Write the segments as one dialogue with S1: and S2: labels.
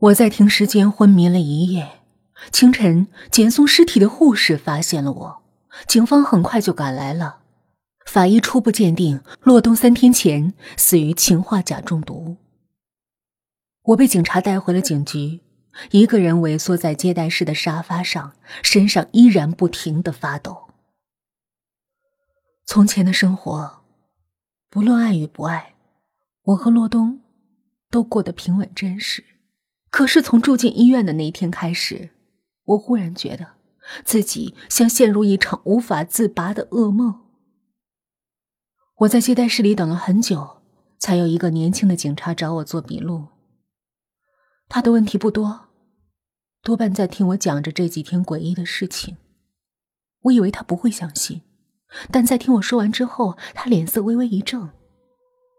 S1: 我在停尸间昏迷了一夜，清晨捡送尸体的护士发现了我，警方很快就赶来了。法医初步鉴定，洛东三天前死于氰化钾中毒。我被警察带回了警局，一个人萎缩在接待室的沙发上，身上依然不停的发抖。从前的生活，不论爱与不爱，我和洛东都过得平稳真实。可是从住进医院的那一天开始，我忽然觉得自己像陷入一场无法自拔的噩梦。我在接待室里等了很久，才有一个年轻的警察找我做笔录。他的问题不多，多半在听我讲着这几天诡异的事情。我以为他不会相信，但在听我说完之后，他脸色微微一怔。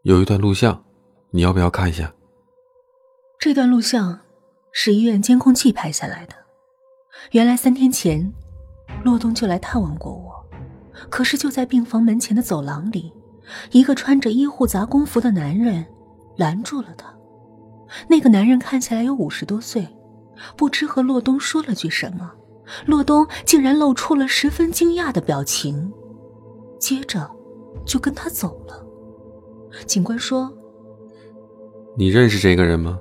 S2: 有一段录像，你要不要看一下？
S1: 这段录像是医院监控器拍下来的。原来三天前，洛东就来探望过我。可是就在病房门前的走廊里，一个穿着医护杂工服的男人拦住了他。那个男人看起来有五十多岁，不知和洛东说了句什么，洛东竟然露出了十分惊讶的表情，接着就跟他走了。警官说：“
S2: 你认识这个人吗？”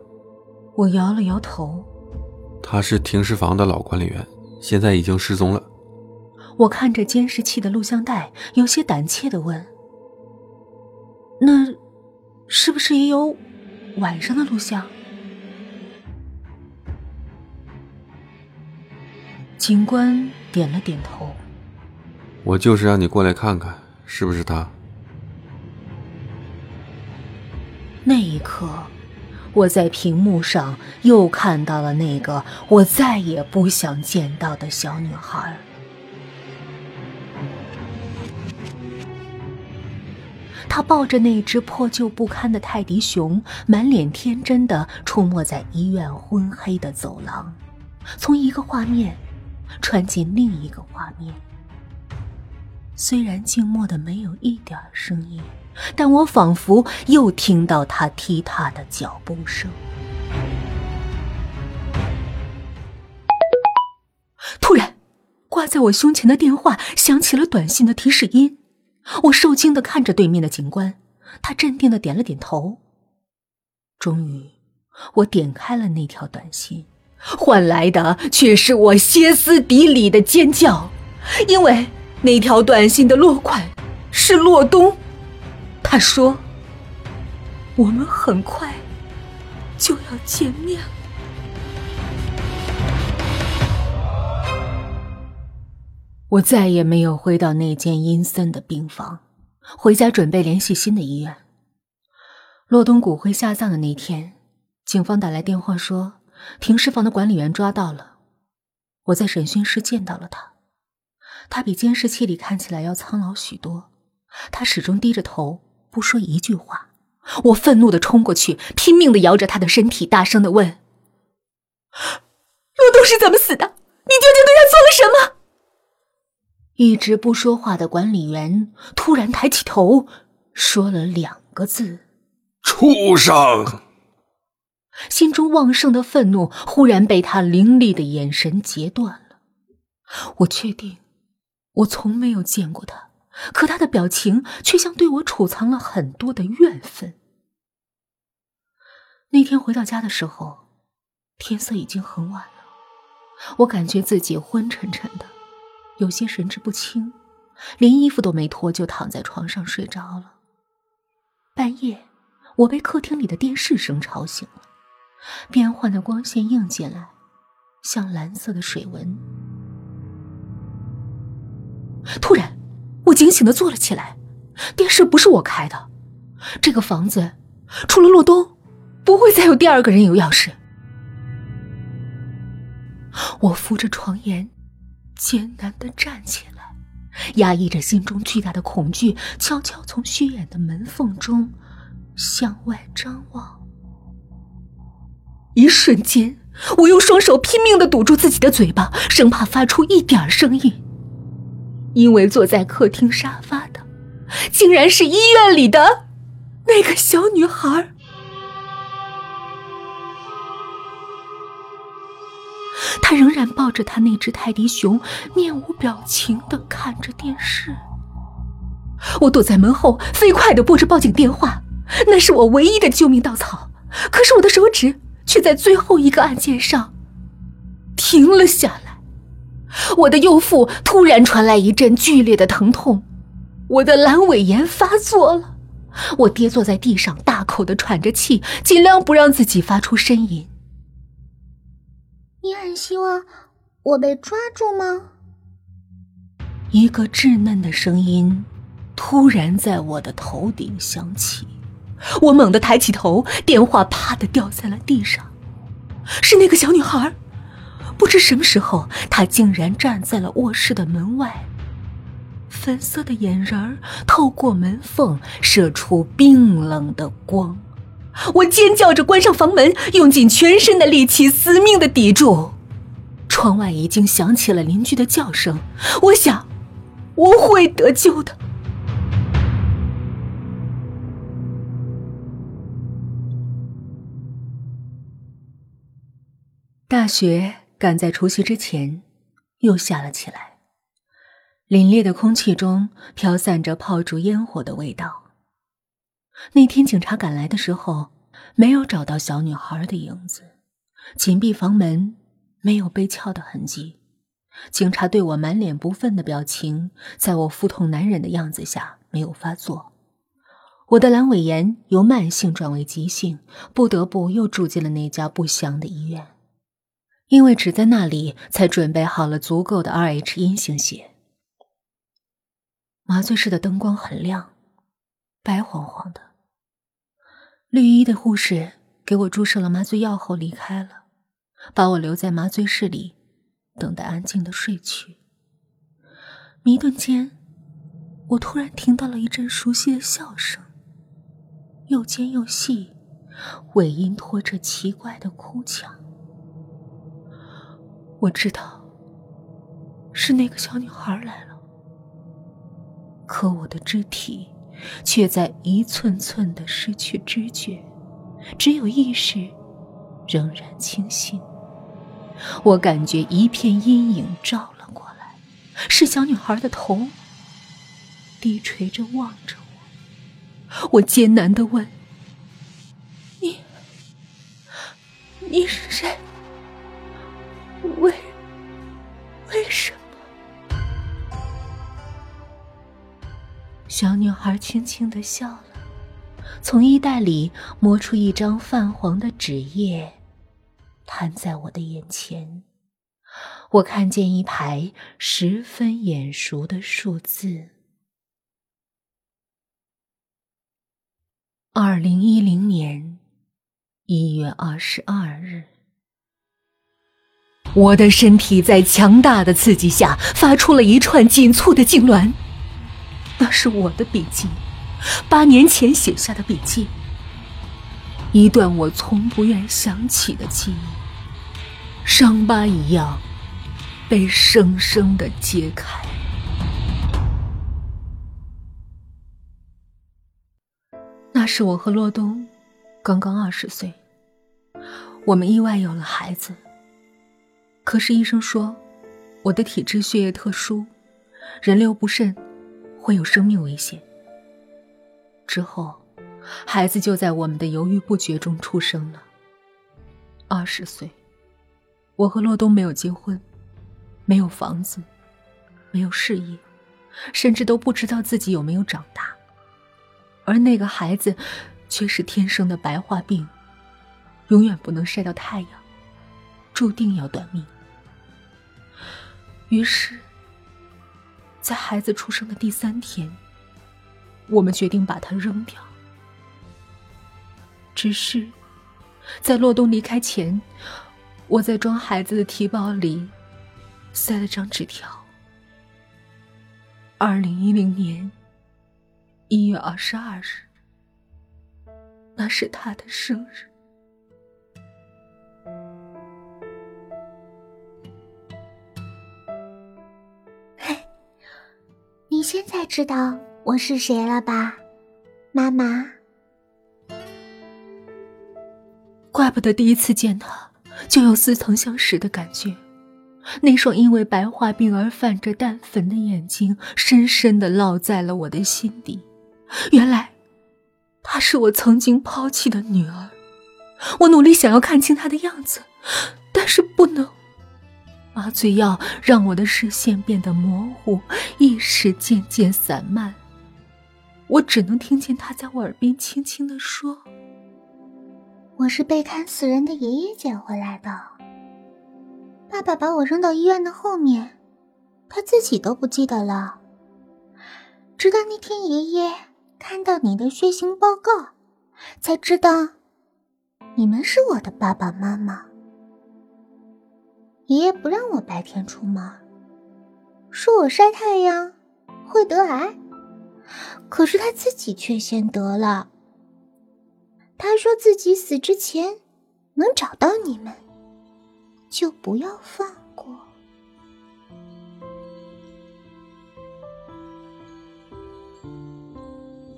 S1: 我摇了摇头。
S2: 他是停尸房的老管理员，现在已经失踪了。
S1: 我看着监视器的录像带，有些胆怯的问：“那，是不是也有晚上的录像？”警官点了点头。
S2: 我就是让你过来看看，是不是他？
S1: 那一刻。我在屏幕上又看到了那个我再也不想见到的小女孩。她抱着那只破旧不堪的泰迪熊，满脸天真的出没在医院昏黑的走廊，从一个画面穿进另一个画面。虽然静默的没有一点声音。但我仿佛又听到他踢踏的脚步声。突然，挂在我胸前的电话响起了短信的提示音。我受惊的看着对面的警官，他镇定的点了点头。终于，我点开了那条短信，换来的却是我歇斯底里的尖叫，因为那条短信的落款是洛东。他说：“我们很快就要见面了。”我再也没有回到那间阴森的病房，回家准备联系新的医院。洛东骨灰下葬的那天，警方打来电话说，停尸房的管理员抓到了。我在审讯室见到了他，他比监视器里看起来要苍老许多，他始终低着头。不说一句话，我愤怒的冲过去，拼命的摇着他的身体，大声的问：“陆东是怎么死的？你究竟对他做了什么？”一直不说话的管理员突然抬起头，说了两个字：“
S2: 畜生！”
S1: 心中旺盛的愤怒忽然被他凌厉的眼神截断了。我确定，我从没有见过他。可他的表情却像对我储藏了很多的怨愤。那天回到家的时候，天色已经很晚了，我感觉自己昏沉沉的，有些神志不清，连衣服都没脱就躺在床上睡着了。半夜，我被客厅里的电视声吵醒了，变幻的光线映进来，像蓝色的水纹。突然。我警醒的坐了起来，电视不是我开的，这个房子除了洛东，不会再有第二个人有钥匙。我扶着床沿，艰难的站起来，压抑着心中巨大的恐惧，悄悄从虚掩的门缝中向外张望。一瞬间，我用双手拼命的堵住自己的嘴巴，生怕发出一点声音。因为坐在客厅沙发的，竟然是医院里的那个小女孩。他仍然抱着他那只泰迪熊，面无表情的看着电视。我躲在门后，飞快的拨着报警电话，那是我唯一的救命稻草。可是我的手指却在最后一个按键上停了下来。我的右腹突然传来一阵剧烈的疼痛，我的阑尾炎发作了。我跌坐在地上，大口的喘着气，尽量不让自己发出呻吟。
S3: 你很希望我被抓住吗？
S1: 一个稚嫩的声音突然在我的头顶响起，我猛地抬起头，电话啪的掉在了地上。是那个小女孩，不知什么时候，他竟然站在了卧室的门外。粉色的眼仁儿透过门缝射出冰冷的光，我尖叫着关上房门，用尽全身的力气死命的抵住。窗外已经响起了邻居的叫声，我想我会得救的。大学赶在除夕之前又下了起来。凛冽的空气中飘散着炮竹烟火的味道。那天警察赶来的时候，没有找到小女孩的影子，紧闭房门，没有被撬的痕迹。警察对我满脸不忿的表情，在我腹痛难忍的样子下没有发作。我的阑尾炎由慢性转为急性，不得不又住进了那家不祥的医院，因为只在那里才准备好了足够的 Rh 阴性血。麻醉室的灯光很亮，白晃晃的。绿衣的护士给我注射了麻醉药后离开了，把我留在麻醉室里，等待安静的睡去。迷顿间，我突然听到了一阵熟悉的笑声，又尖又细，尾音拖着奇怪的哭腔。我知道，是那个小女孩来了。可我的肢体却在一寸寸的失去知觉，只有意识仍然清醒。我感觉一片阴影照了过来，是小女孩的头，低垂着望着我。我艰难的问：“你，你是谁？为，为什么？”小女孩轻轻的笑了，从衣袋里摸出一张泛黄的纸页，摊在我的眼前。我看见一排十分眼熟的数字：二零一零年一月二十二日。我的身体在强大的刺激下发出了一串紧促的痉挛。那是我的笔记，八年前写下的笔记，一段我从不愿想起的记忆，伤疤一样被生生的揭开。那是我和洛东刚刚二十岁，我们意外有了孩子。可是医生说，我的体质血液特殊，人流不慎。会有生命危险。之后，孩子就在我们的犹豫不决中出生了。二十岁，我和洛东没有结婚，没有房子，没有事业，甚至都不知道自己有没有长大。而那个孩子，却是天生的白化病，永远不能晒到太阳，注定要短命。于是。在孩子出生的第三天，我们决定把它扔掉。只是，在洛东离开前，我在装孩子的提包里塞了张纸条。二零一零年一月二十二日，那是他的生日。
S3: 现在知道我是谁了吧，妈妈？
S1: 怪不得第一次见他就有似曾相识的感觉。那双因为白化病而泛着淡粉的眼睛，深深的烙在了我的心底。原来，她是我曾经抛弃的女儿。我努力想要看清她的样子，但是不能。麻醉药让我的视线变得模糊，意识渐渐散漫。我只能听见他在我耳边轻轻的说：“
S3: 我是被砍死人的爷爷捡回来的。爸爸把我扔到医院的后面，他自己都不记得了。直到那天爷爷看到你的血型报告，才知道。”你们是我的爸爸妈妈。爷爷不让我白天出门，说我晒太阳会得癌，可是他自己却先得了。他说自己死之前能找到你们，就不要放过。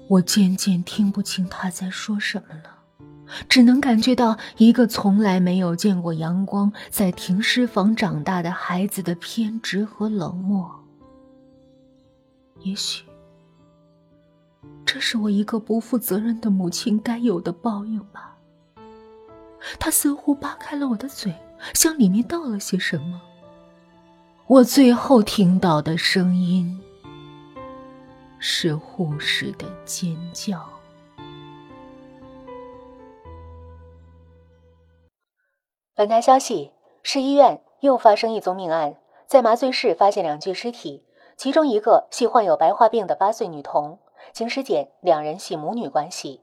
S1: 我渐渐听不清他在说什么了。只能感觉到一个从来没有见过阳光、在停尸房长大的孩子的偏执和冷漠。也许，这是我一个不负责任的母亲该有的报应吧。他似乎扒开了我的嘴，向里面倒了些什么。我最后听到的声音是护士的尖叫。
S4: 本台消息：市医院又发生一宗命案，在麻醉室发现两具尸体，其中一个系患有白化病的八岁女童，经尸检，两人系母女关系。